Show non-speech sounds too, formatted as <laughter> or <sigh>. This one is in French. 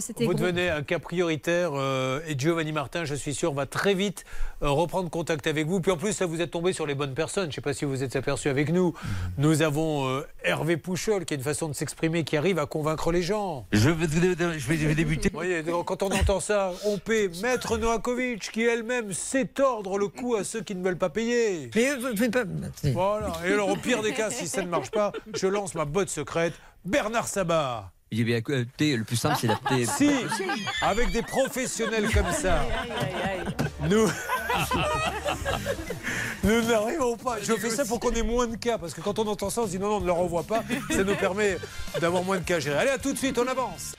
c'était. Vous gros. devenez un cas prioritaire euh, et Giovanni Martin, je suis sûr, va très vite euh, reprendre contact avec vous. Puis en plus, ça vous êtes tombé sur les bonnes personnes. Je ne sais pas si vous êtes aperçu avec nous. Nous avons euh, Hervé Pouchol, qui a une façon de s'exprimer qui arrive à convaincre les gens. Je vais, je vais- je vais débuter. Vous voyez, quand on entend ça, on paie Maître Novakovic, qui elle-même sait tordre le cou à ceux qui ne veulent pas payer. Mais euh, je vais pas. Voilà. Et alors, au pire des cas, si ça ne marche pas, je lance ma botte secrète. Bernard Sabat. Il avait écoutez, le plus simple, c'est d'appeler. <laughs> Si, avec des professionnels comme ça, nous. <laughs> Nous n'arrivons pas. Je fais ça pour qu'on ait moins de cas, parce que quand on entend ça, on se dit non, non, on ne leur envoie pas. Ça nous permet d'avoir moins de cas à gérer. Allez, à tout de suite, on avance.